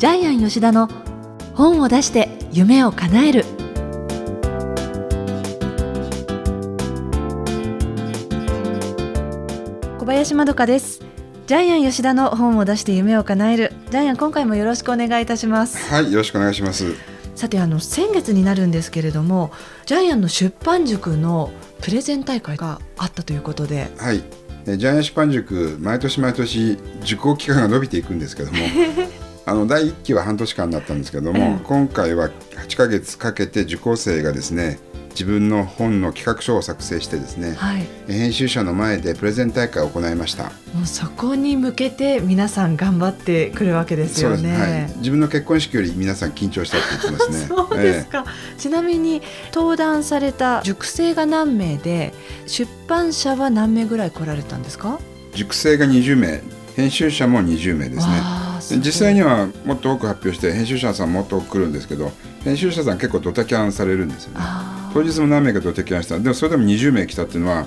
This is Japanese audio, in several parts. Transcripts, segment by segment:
ジャイアン吉田の本を出して夢を叶える。小林まどかです。ジャイアン吉田の本を出して夢を叶える。ジャイアン今回もよろしくお願いいたします。はいよろしくお願いします。さてあの先月になるんですけれどもジャイアンの出版塾のプレゼン大会があったということで。はい。ジャイアン出版塾毎年毎年受講期間が伸びていくんですけども あの第1期は半年間だったんですけども、今回は8ヶ月かけて受講生がですね自分の本の企画書を作成してですね、はい、編集者の前でプレゼン大会を行いました。もうそこに向けて皆さん頑張ってくるわけですよね、はい、自分の結婚式より皆さん緊張したって言ってますね。そうですか、えー、ちなみに登壇された塾生が何名で出版社は何名ぐらい来られたんですか？塾生が20名編集者も20名ですね実際にはもっと多く発表して編集者さんもっと多く来るんですけど編集者さん結構ドタキャンされるんですよね。当日も何名かドタキャンした。でもそれでも20名来たっていうのは、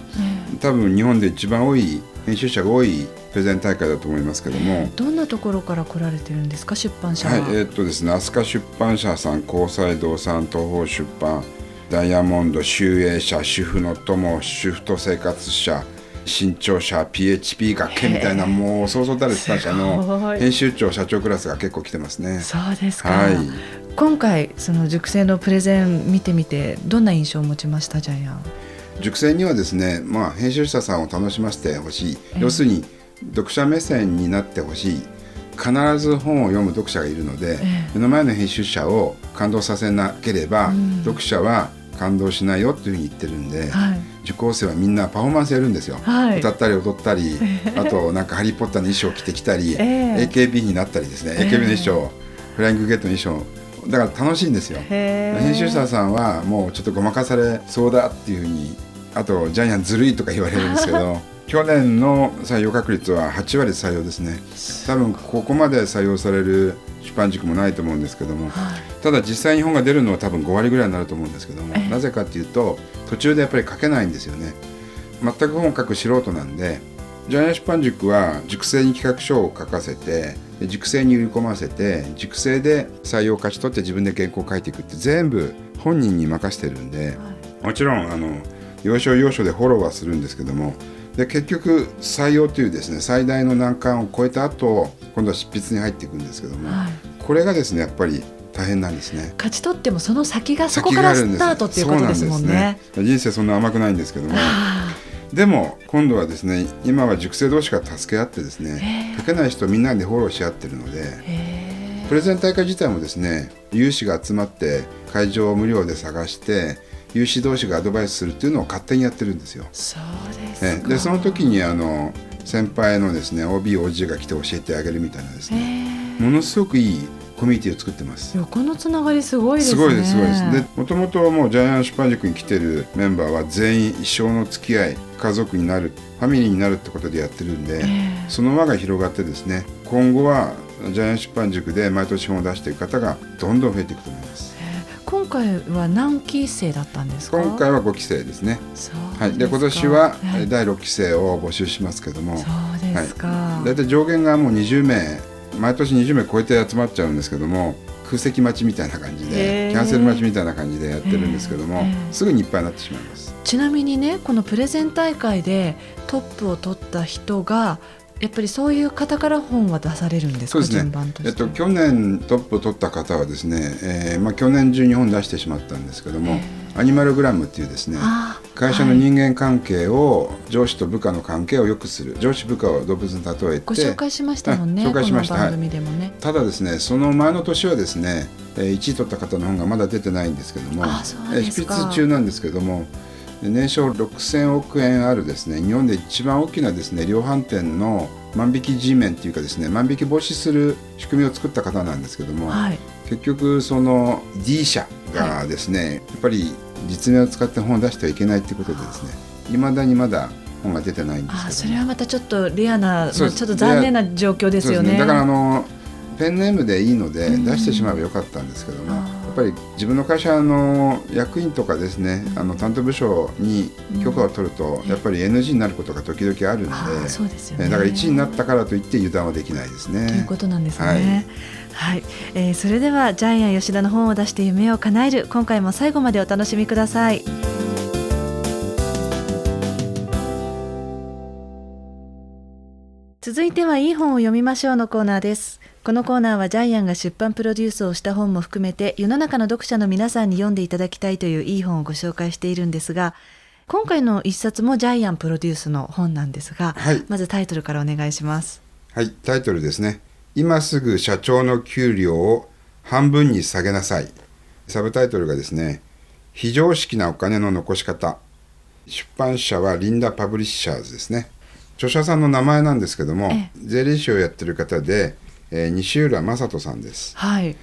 多分日本で一番多い編集者が多いプレゼン大会だと思いますけども。どんなところから来られてるんですか？出版社は、はいえー、っとですね飛鳥出版社さん高斎堂さん東方出版ダイヤモンド集英社主婦の友主婦と生活者新潮社 PHP 学研みたいなもうそうそうたる出版社の編集長社長クラスが結構来てますね。そうですか、はい、今回その塾生のプレゼン見てみてどんな印象を持ちましたジャイアン？塾生にはですね、まあ、編集者さんを楽しませてほしい。要するに読者目線になってほしい。必ず本を読む読者がいるので、目の前の編集者を感動させなければ、うん、読者は感動しないよっていうふうに言ってるんで、はい、受講生はみんなパフォーマンスやるんですよ、はい、歌ったり踊ったりあとなんか「ハリー・ポッター」の衣装を着てきたり、えー、AKB になったりですね、えー、AKB の衣装フライングゲットの衣装。だから楽しいんですよ編集者さんはもうちょっとごまかされそうだっていうふうにあとジャイアンずるいとか言われるんですけど 去年の採用確率は8割採用ですね。多分ここまで採用される出版塾もないと思うんですけども、はい、ただ実際に本が出るのは多分5割ぐらいになると思うんですけどもなぜかっていうと途中でやっぱり書けないんですよね。全く本を書く素人なんでジャイアン出版塾は塾生に企画書を書かせて塾生に売り込ませて塾生で採用を勝ち取って自分で原稿を書いていくって全部本人に任せてるんで、はい、もちろんあの要所要所でフォローはするんですけどもで結局採用というですね最大の難関を超えた後今度は執筆に入っていくんですけども、はい、これがですねやっぱり大変なんですね。勝ち取ってもその先がそこからスタートっていうことですもんね、ね、人生そんな甘くないんですけども。でも今度はですね今は塾生同士が助け合ってですね書けない人みんなでフォローし合ってるのでプレゼン大会自体もですね有志が集まって会場を無料で探して有志同士がアドバイスするっていうのを勝手にやってるんですよ。そうですでその時にあの先輩のですね OBOG が来て教えてあげるみたいなですねものすごくいいコミュニティを作ってます。横のつながりすごいですね。すごいですすごいです。でもともともうジャイアン出版塾に来てるメンバーは全員一生の付き合い家族になるファミリーになるってことでやってるんで、その輪が広がってですね今後はジャイアン出版塾で毎年本を出していく方がどんどん増えていくと思います。今回は何期生だったんですか？今回は5期生ですね。はい、で今年は第6期生を募集しますけども。そうですか、はい、大体上限がもう20名毎年20名超えて集まっちゃうんですけども空席待ちみたいな感じでキャンセル待ちみたいな感じでやってるんですけどもすぐにいっぱいになってしまいます。ちなみにねこのプレゼン大会でトップを取った人がやっぱりそういう方から本は出されるんですか？そうですね、えっと、去年トップを取った方はですね、えーまあ、去年中に本出してしまったんですけども、アニマルグラムっていうですね会社の人間関係を、上司と部下の関係を良くする上司部下を動物に例えてご紹介しましたもんね紹介しました。番組でもね、はい、ただですねその前の年はですね1位取った方の本がまだ出てないんですけども執筆中なんですけども年商6000億円あるですね日本で一番大きなですね量販店の万引き G メンっていうかですね万引き防止する仕組みを作った方なんですけども、はい、結局その D 社がですね、はい、やっぱり実名を使って本を出してはいけないっていうことでですねいまだにまだ本が出てないんですけど、ね、それはまたちょっとレアなちょっと残念な状況ですよね、ね、だからあのペンネームでいいので出してしまえばよかったんですけども、っぱり自分の会社の役員とかですね、あの担当部署に許可を取ると、やっぱり NG になることが時々あるのでそうですよね。だから1位になったからといって油断はできないですね。ということなんですね。はいはい、えーそれではジャイアン吉田の本を出して夢を叶える今回も最後までお楽しみください。続いてはいい本を読みましょうのコーナーです。このコーナーはジャイアンが出版プロデュースをした本も含めて世の中の読者の皆さんに読んでいただきたいといういい本をご紹介しているんですが今回の一冊もジャイアンプロデュースの本なんですが、はい。まずタイトルからお願いします。はい、タイトルですね。今すぐ社長の給料を半分に下げなさい。サブタイトルがですね、非常識なお金の残し方。出版社はリンダ・パブリッシャーズですね。著者さんの名前なんですけどもえ、税理士をやってる方で、えー西浦正人さんです。はい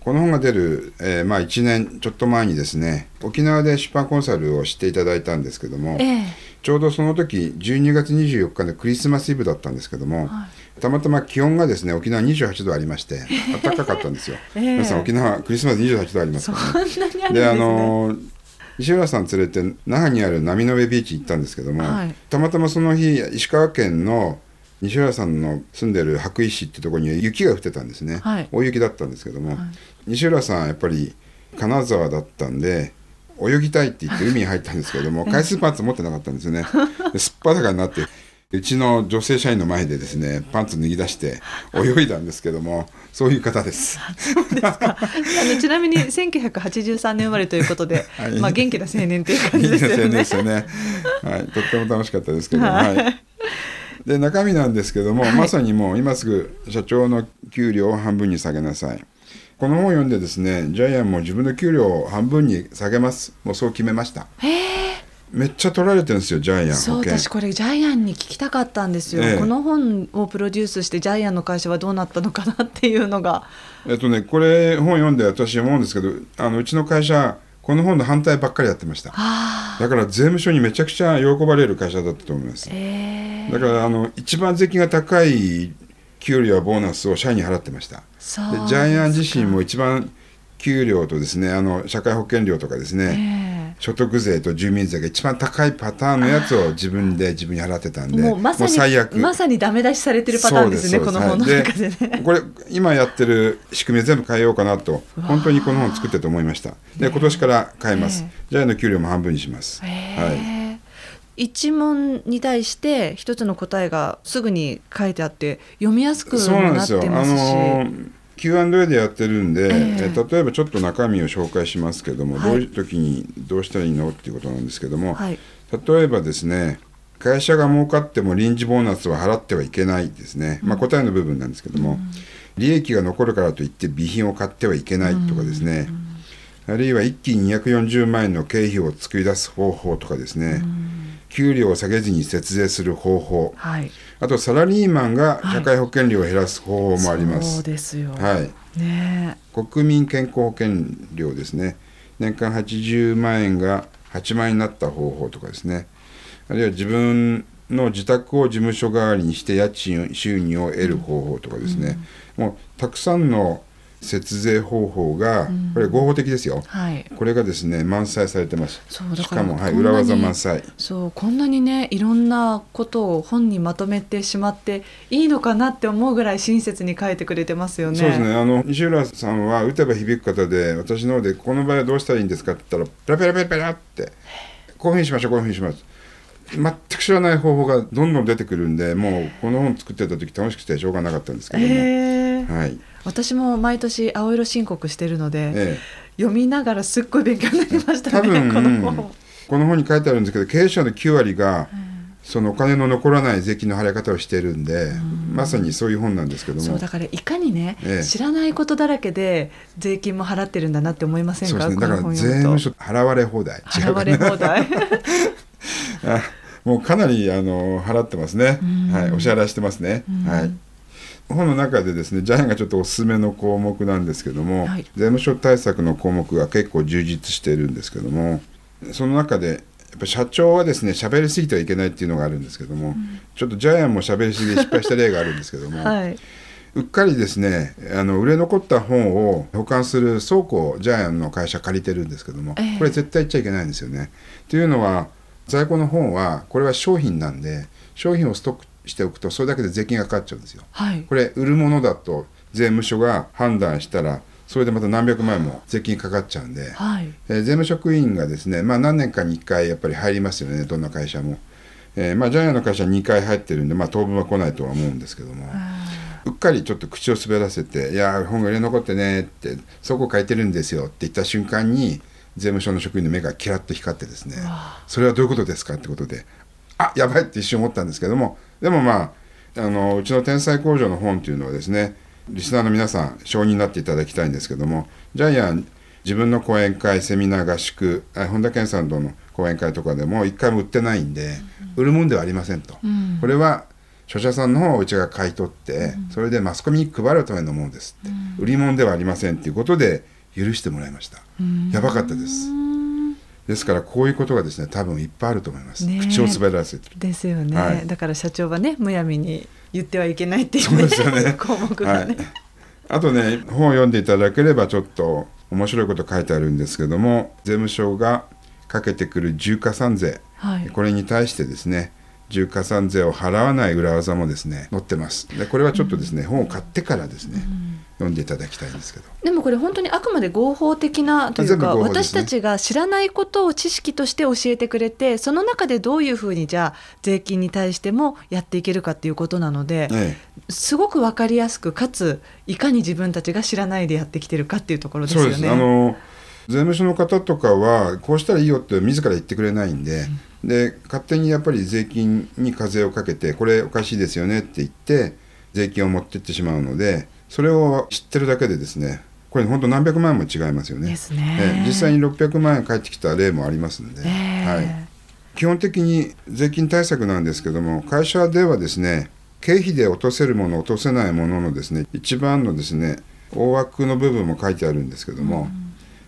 この本が出る、えーまあ、1年ちょっと前にですね、沖縄で出版コンサルをしていただいたんですけども、ええ。ちょうどその時12月24日でクリスマスイブだったんですけども、たまたま気温がですね沖縄28度ありまして暖かかったんですよ、ええ。皆さん沖縄クリスマス28度ありますそからねんなにあるんですね。であの石浦さん連れて那覇にある波の上ビーチ行ったんですけども、はい。たまたまその日石川県の西浦さんの住んでる羽咋市ってところに雪が降ってたんですね、はい。大雪だったんですけども、西浦さんはやっぱり金沢だったんで泳ぎたいって言って海に入ったんですけども 海水パンツ持ってなかったんですよね。ですっぱだかになってうちの女性社員の前でですねパンツ脱ぎ出して泳いだんですけどもそういう方です。あ のちなみに1983年生まれということで、はい。まあ元気な青年という感じですよね。いいですよね。はい、とっても楽しかったですけど、はい。で中身なんですけども、まさにもう今すぐ社長の給料を半分に下げなさい。この本を読んでですね、ジャイアンも自分の給料を半分に下げます。もうそう決めました。めっちゃ取られてるんですよ、ジャイアンそう。私これジャイアンに聞きたかったんですよ、ええこの本をプロデュースしてジャイアンの会社はどうなったのかなっていうのがえっとね、これ本読んで私思うんですけど、あのうちの会社この本の反対ばっかりやってました。あだから税務署にめちゃくちゃ喜ばれる会社だったと思いますだからあの一番税金が高い給料やボーナスを社員に払ってました。でジャイアン自身も一番給料とですねあの社会保険料とかですね、え所得税と住民税が一番高いパターンのやつを自分で自分に払ってたんでもうまさに最悪。まさにダメ出しされてるパターンですねこの本の中でね。これ今やってる仕組み全部変えようかなと本当にこの本作ってて思いました。で今年から変えます、ええジの給料も半分にします、はい、一問に対して一つの答えがすぐに書いてあって読みやすくもそうなっですよ。あてますし。の Q&A でやってるんで、ええ。え例えばちょっと中身を紹介しますけども、はい。どういう時にどうしたらいいのっていうことなんですけども、はい。例えばですね会社が儲かっても臨時ボーナスは払ってはいけないですね、まあ、答えの部分なんですけども、利益が残るからといって備品を買ってはいけないとかですね、あるいは一気に240万円の経費を作り出す方法とかですね、給料を下げずに節税する方法。はい、あとサラリーマンが社会保険料を減らす方法もあります、そうですよ。はい、ね。国民健康保険料ですね。年間80万円が8万円になった方法とかですね。あるいは自分の自宅を事務所代わりにして家賃収入を得る方法とかですね、もうたくさんの節税方法が、これ合法的ですよ。え、はい。これがですね満載されてます。そうだからしかも、はい、裏技満載。そうこんなにねいろんなことを本にまとめてしまっていいのかなって思うぐらい親切に書いてくれてますよね。そうですね。あの西浦さんは打てば響く方で私の方でこの場合はどうしたらいいんですかって言ったらペラペラペラペラって。こういうふうにしましょうこういうふうにします。全く知らない方法がどんどん出てくるんでもうこの本作ってた時楽しくてしょうがなかったんですけども、へえはい私も毎年青色申告してるので、え読みながらすっごい勉強になりました多ね分この本。この本に書いてあるんですけど経営者の9割が、そのお金の残らない税金の払い方をしているんで、まさにそういう本なんですけども。そうだからいかにね、ええ。知らないことだらけで税金も払ってるんだなって思いませんかそうですね。だから税務署払われ放題。払われ放題。あもうかなりあの払ってますね。うん、はい、お支払いしてますね、うん。はい、本の中でですねジャイアンがちょっとおすすめの項目なんですけども、はい。税務署対策の項目が結構充実しているんですけどもその中でやっぱ社長はですね喋りすぎてはいけないっていうのがあるんですけども、ちょっとジャイアンも喋りすぎで失敗した例があるんですけども、はい。うっかりですねあの売れ残った本を保管する倉庫をジャイアンの会社借りてるんですけども、ええ。これ絶対言っちゃいけないんですよね。というのは在庫の本はこれは商品なんで商品をストックしておくとそれだけで税金がかかっちゃうんですよ。はいこれ売るものだと税務署が判断したらそれでまた何百万円も税金かかっちゃうんで、はいえー税務職員がですね、まあ、何年かに1回やっぱり入りますよねどんな会社も。えーまあ、ジャイアンの会社2回入ってるんで、まあ、当分は来ないとは思うんですけども、うっかりちょっと口を滑らせて「いや本が売れ残ってね」って「そこ書いてるんですよ」って言った瞬間に税務署の職員の目がキラッと光ってですね「それはどういうことですか?」ってことで「あやばい」って一瞬思ったんですけどもでもまああのうちの天才工場の本というのはですねリスナーの皆さん承認になっていただきたいんですけどもジャイアン自分の講演会セミナー合宿あ本田健さんとの講演会とかでも一回も売ってないんで、売るもんではありませんと、これは著者さんの方をうちが買い取って、それでマスコミに配るためのものですって、売り物ではありませんっていうことで許してもらいました、やばかったですですからこういうことがですね多分いっぱいあると思います、ねえ。口を滑らせて。るですよね、はい。だから社長はねむやみに言ってはいけないっていう,、そうですよね。項目がね、あとね本を読んでいただければちょっと面白いこと書いてあるんですけども税務署がかけてくる重加算税、はい。これに対してですね重加算税を払わない裏技もですね載ってます。でこれはちょっとですね、本を買ってからですね、読んでいただきたいんですけど。でもこれ本当にあくまで合法的なというか、ね。私たちが知らないことを知識として教えてくれてその中でどういうふうにじゃあ税金に対してもやっていけるかっていうことなので、えすごく分かりやすくかついかに自分たちが知らないでやってきてるかっていうところえですよね。そうです。あの税務署の方とかはこうしたらいいよって自ら言ってくれないんで,、で勝手にやっぱり税金に課税をかけてこれおかしいですよねって言って税金を持ってってしまうのでそれを知ってるだけでですねこれ本当何百万円も違いますよね。ですね。ええ実際に600万円返ってきた例もありますんで、ええ。はい、基本的に税金対策なんですけども会社ではですね経費で落とせるもの落とせないもののですね一番のですね大枠の部分も書いてあるんですけども、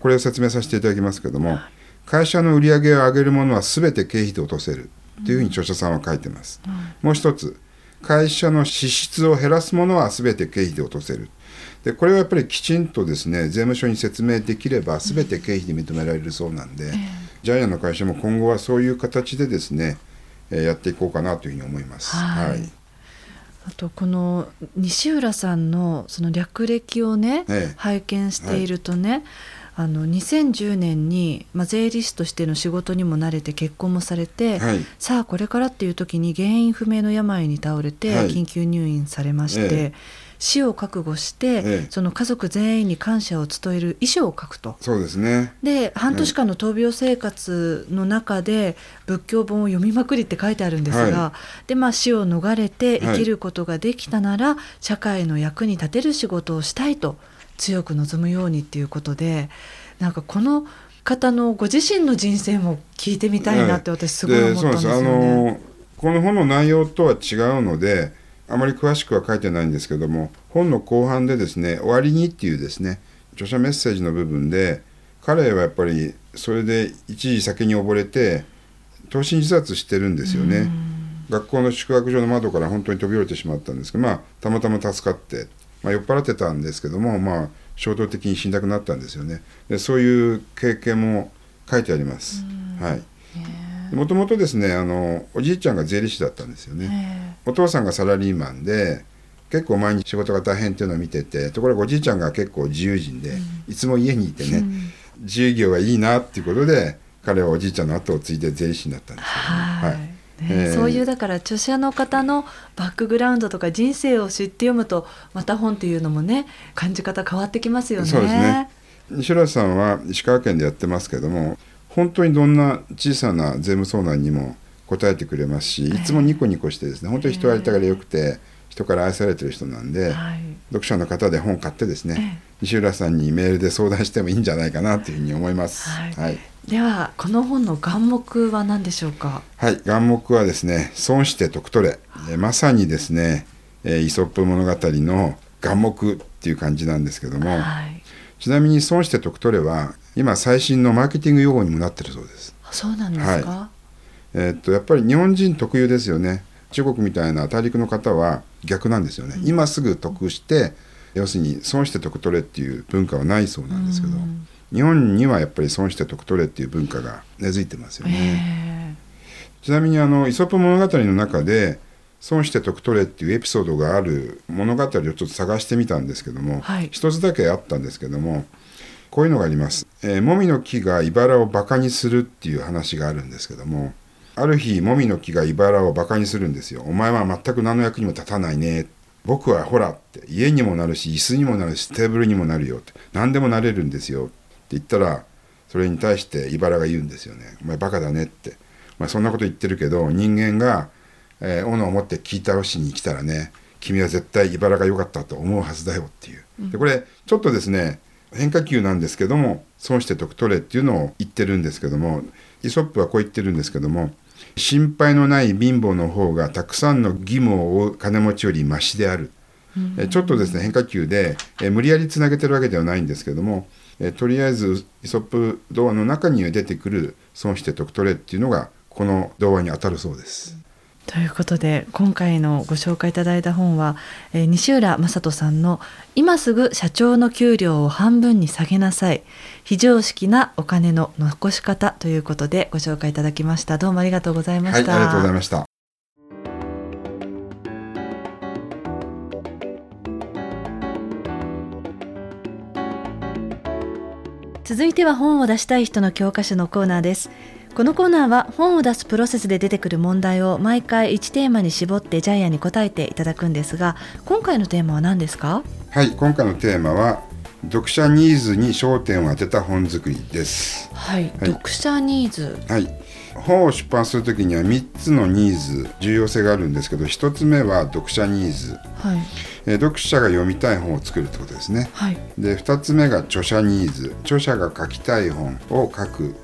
これを説明させていただきますけども会社の売り上げを上げるものは全て経費で落とせるというふうに著者さんは書いてます、もう一つ会社の支出を減らすものは全て経費で落とせる。でこれはやっぱりきちんとですね税務署に説明できれば全て経費で認められるそうなんで、ジャイアンの会社も今後はそういう形でですね、えーやっていこうかなというふうに思います。はい。あとこの西浦さんのその略歴をね、ええ。拝見しているとね、あの2010年に、まあ、税理士としての仕事にも慣れて結婚もされて、はい。さあこれからっていう時に原因不明の病に倒れてはい。緊急入院されまして、ええ。死を覚悟して、ええ。その家族全員に感謝を伝える遺書を書くと。そうですね。で半年間の闘病生活の中で仏教本を読みまくりって書いてあるんですが、はでまあ、死を逃れてはい。生きることができたなら、社会の役に立てる仕事をしたいと強く望むようにっていうことでなんかこの方のご自身の人生も聞いてみたいなって私すごい思ったんですよそうなんですあね。のこの本の内容とは違うのであまり詳しくは書いてないんですけども本の後半でですね「終わりに」っていうですね著者メッセージの部分で彼はやっぱりそれで一時酒に溺れて投身自殺してるんですよね。学校の宿泊所の窓から本当に飛び降りてしまったんですけど、まあ、たまたま助かって、まあ、酔っ払ってたんですけども、まあ、衝動的に死んだくなったんですよね。でそういう経験も書いてあります。はい。もともとですねあのおじいちゃんが税理士だったんですよね。えお父さんがサラリーマンで結構毎日仕事が大変っていうのを見ててところがおじいちゃんが結構自由人で、いつも家にいてね、自由業がいいなっていうことで彼はおじいちゃんの後を継いで税理士になったんですよね。はい。はい。ねえーそういうだから著者の方のバックグラウンドとか人生を知って読むとまた本っていうのもね感じ方変わってきますよね。そうですね。西浦さんは石川県でやってますけども本当にどんな小さな税務相談にも答えてくれますしいつもニコニコしてですね本当に人やりたがりよくて人から愛されてる人なんで、はい読者の方で本買ってですね、西浦さんにメールで相談してもいいんじゃないかなというふうに思います。はいはい、ではこの本の眼目は何でしょうか？はい、眼目はですね損して得取れえーまさにですね、えーイソップ物語の眼目っていう感じなんですけども、はい。ちなみに損して得取れは今最新のマーケティング用語にもなってるそうです。あそうなんですか？えーっとやっぱり日本人特有ですよね中国みたいな大陸の方は逆なんですよね、今すぐ得して要するに損して得取れっていう文化はないそうなんですけど、日本にはやっぱり損して得取れっていう文化が根付いてますよね。ちなみにあのイソップ物語の中で損して得取れっていうエピソードがある物語をちょっと探してみたんですけども、はい。一つだけあったんですけどもこういうのがあります、えー、もみの木が茨をバカにするっていう話があるんですけどもある日もみの木が茨をバカにするんですよ。お前は全く何の役にも立たないね。僕はほらって家にもなるし椅子にもなるしテーブルにもなるよって。何でもなれるんですよ。って言ったらそれに対して茨が言うんですよね。お前バカだねって。お前そんなこと言ってるけど人間が、えー斧を持って聞いたしに来たらね君は絶対茨が良かったと思うはずだよっていう。でこれちょっとですね変化球なんですけども損して得取れっていうのを言ってるんですけどもイソップはこう言ってるんですけども心配のない貧乏の方がたくさんの義務を負う金持ちよりマシである、えちょっとですね変化球でえ無理やりつなげてるわけではないんですけどもえとりあえずイソップ童話の中に出てくる損して得取れっていうのがこの童話に当たるそうです。ということで今回のご紹介いただいた本は、えー西浦正人さんの「今すぐ社長の給料を半分に下げなさい非常識なお金の残し方」ということでご紹介いただきました。どうもありがとうございまはい、あした、りがとうございました。続いては本を出したい人の教科書のコーナーです。このコーナーは本を出すプロセスで出てくる問題を毎回1テーマに絞ってジャイアンに答えていただくんですが今回のテーマは何ですか？はい、今回のテーマは読者ニーズに焦点を当てた本作りです。はい、読者ニーズ。はい、本を出版するときには3つのニーズ重要性があるんですけど1つ目は読者ニーズ、はい。えー読者が読みたい本を作るってことですね。はい。で2つ目が著者ニーズ。著者が書きたい本を書く。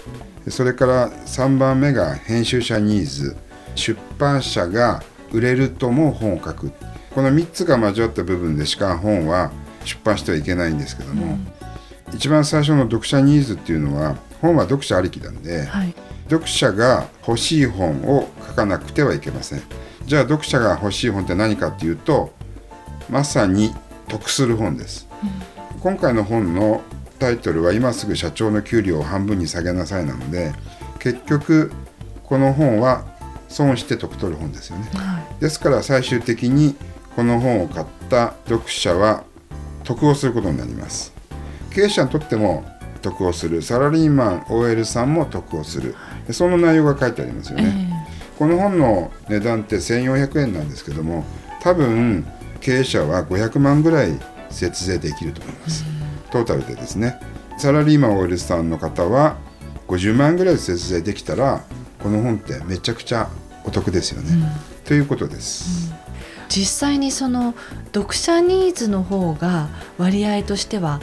それから3番目が編集者ニーズ。出版社が売れるとも本を書く。この3つが交わった部分でしか本は出版してはいけないんですけども、一番最初の読者ニーズっていうのは本は読者ありきなんで、はい。読者が欲しい本を書かなくてはいけません。じゃあ読者が欲しい本って何かっていうとまさに得する本です、今回の本のタイトルは今すぐ社長の給料を半分に下げなさいなので結局この本は損して得取る本ですよね。はい。ですから最終的にこの本を買った読者は得をすることになります。経営者にとっても得をする。サラリーマン OL さんも得をする。でその内容が書いてありますよえね、この本の値段って1400円なんですけども多分経営者は500万ぐらい節税できると思います、トータルでですね。サラリーマン OL さんの方は50万ぐらい節税できたらこの本ってめちゃくちゃお得ですよね、ということです、実際にその読者ニーズの方が割合としては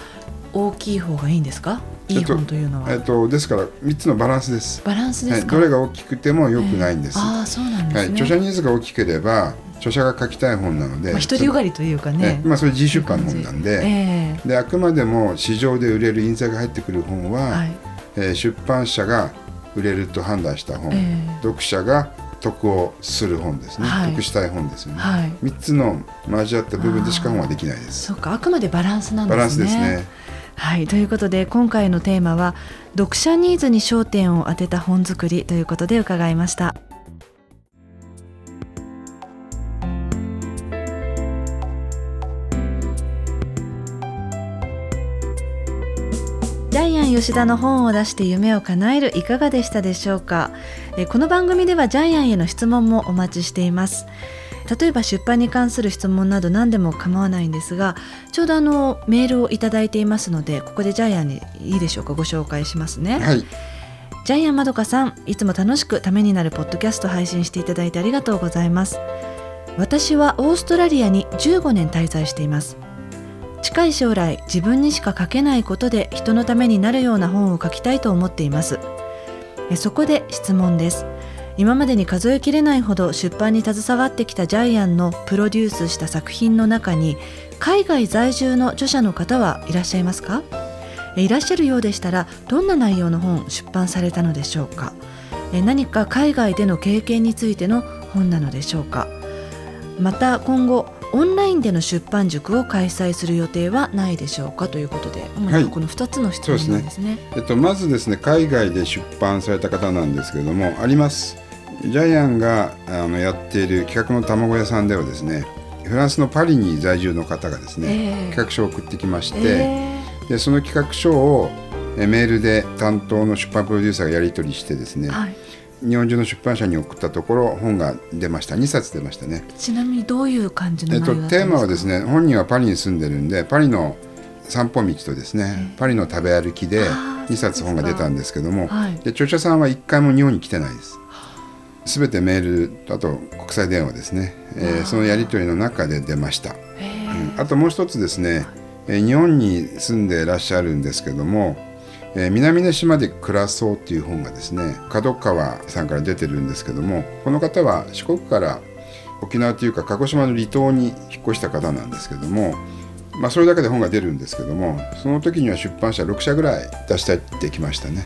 大きい方がいいんですか？いい本というのは、えっと、ですから3つのバランスです。バランスではい、どれが大きくても良くないんです。ああそうなんですね、はい、著者ニーズが大きければ著者が書きたい本なので、まあ、独りよがりというかね。ねまあ、それ自主版の本なんで,、えであくまでも市場で売れる印税が入ってくる本は、えはい。えー出版社が売れると判断した本、ええ。読者が得をする本ですね、はい。得したい本ですよね、はい。3つの交わった部分でしか本はできないです。そうかあくまでバランスなんですね。バランスですね。はい。ということで今回のテーマは読者ニーズに焦点を当てた本作りということで伺いました。ジャイアン吉田の本を出して夢を叶えるいかがでしたでしょうか？えーこの番組ではジャイアンへの質問もお待ちしています。例えば出版に関する質問など何でも構わないんですがちょうどあのメールをいただいていますのでここでジャイアンにいいでしょうかご紹介しますね、はい。ジャイアンまどかさんいつも楽しくためになるポッドキャスト配信していただいてありがとうございます。私はオーストラリアに15年滞在しています。近い将来自分にしか書けないことで人のためになるような本を書きたいと思っています。えそこで質問です。今までに数えきれないほど出版に携わってきたジャイアンのプロデュースした作品の中に海外在住の著者の方はいらっしゃいますか？いらっしゃるようでしたらどんな内容の本出版されたのでしょうか？何か海外での経験についての本なのでしょうか？また今後オンラインでの出版塾を開催する予定はないでしょうかということで、主にこの2つの質問なんですね。えっと、まずですね海外で出版された方なんですけれどもあります。ジャイアンがあのやっている企画の卵屋さんではですねフランスのパリに在住の方がですね、えー、企画書を送ってきまして、えー、でその企画書をメールで担当の出版プロデューサーがやり取りしてですね、はい日本中の出版社に送ったところ本が出ました。2冊出ましたね。ちなみにどういう感じのえっと、テーマはですね本人はパリに住んでるんでパリの散歩道とですね、パリの食べ歩きで2冊本が出たんですけども、はい、で著者さんは1回も日本に来てないです。すべてメールあと国際電話ですね、えー、そのやり取りの中で出ました、うん、あともう一つですね、えー、日本に住んでいらっしゃるんですけどもえー、南の島で暮らそうっていう本がですね角川さんから出てるんですけどもこの方は四国から沖縄というか鹿児島の離島に引っ越した方なんですけども、まあ、それだけで本が出るんですけどもその時には出版社6社ぐらい出したいってきましたね。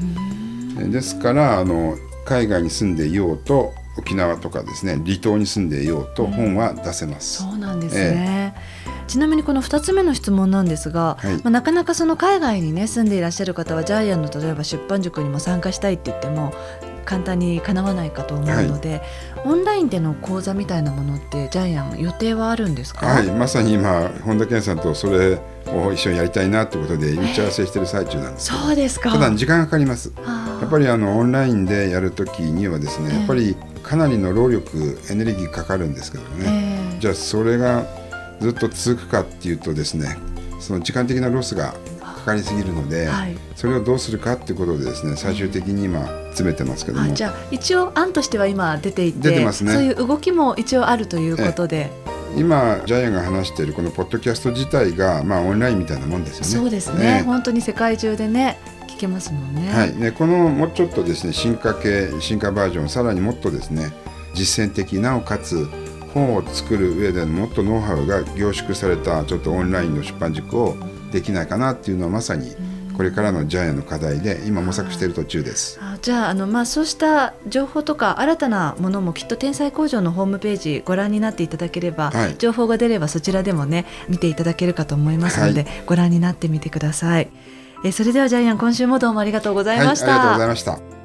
ですからあの海外に住んでいようと沖縄とかですね離島に住んでいようと本は出せます。そうなんですね、えーちなみにこの2つ目の質問なんですが、はい、まあ、なかなかその海外にね住んでいらっしゃる方はジャイアンの例えば出版塾にも参加したいって言っても簡単にかなわないかと思うので、はい、オンラインでの講座みたいなものってジャイアン予定はあるんですか？はい。まさに今本田健さんとそれを一緒にやりたいなということで打ち合わせしてる最中なんですそうですか。ただ時間がかかります。やっぱりあのオンラインでやるときにはですね、やっぱりかなりの労力エネルギーかかるんですけどね、えー、じゃあそれがずっと続くかっていうとですねその時間的なロスがかかりすぎるので、はい、それをどうするかっていうことでですね最終的に今詰めてますけどもじゃあ一応案としては今出ていて出てます、ね、そういう動きも一応あるということで。今ジャイアンが話しているこのポッドキャスト自体がまあオンラインみたいなもんですよね。そうですね。ね本当に世界中でね聞けますもんね。はい。ねこのもうちょっとですね進化系進化バージョンさらにもっとですね実践的なおかつ本を作る上でのもっとノウハウが凝縮されたちょっとオンラインの出版塾をできないかなっていうのはまさにこれからのジャイアンの課題で今模索している途中です。あじゃああの、まあ、そうした情報とか新たなものもきっと天才工場のホームページご覧になっていただければ、はい、情報が出ればそちらでもね見ていただけるかと思いますので、はい、ご覧になってみてください。えそれではジャイアン今週もどうもありがとうございました。はい、ありがとうございました。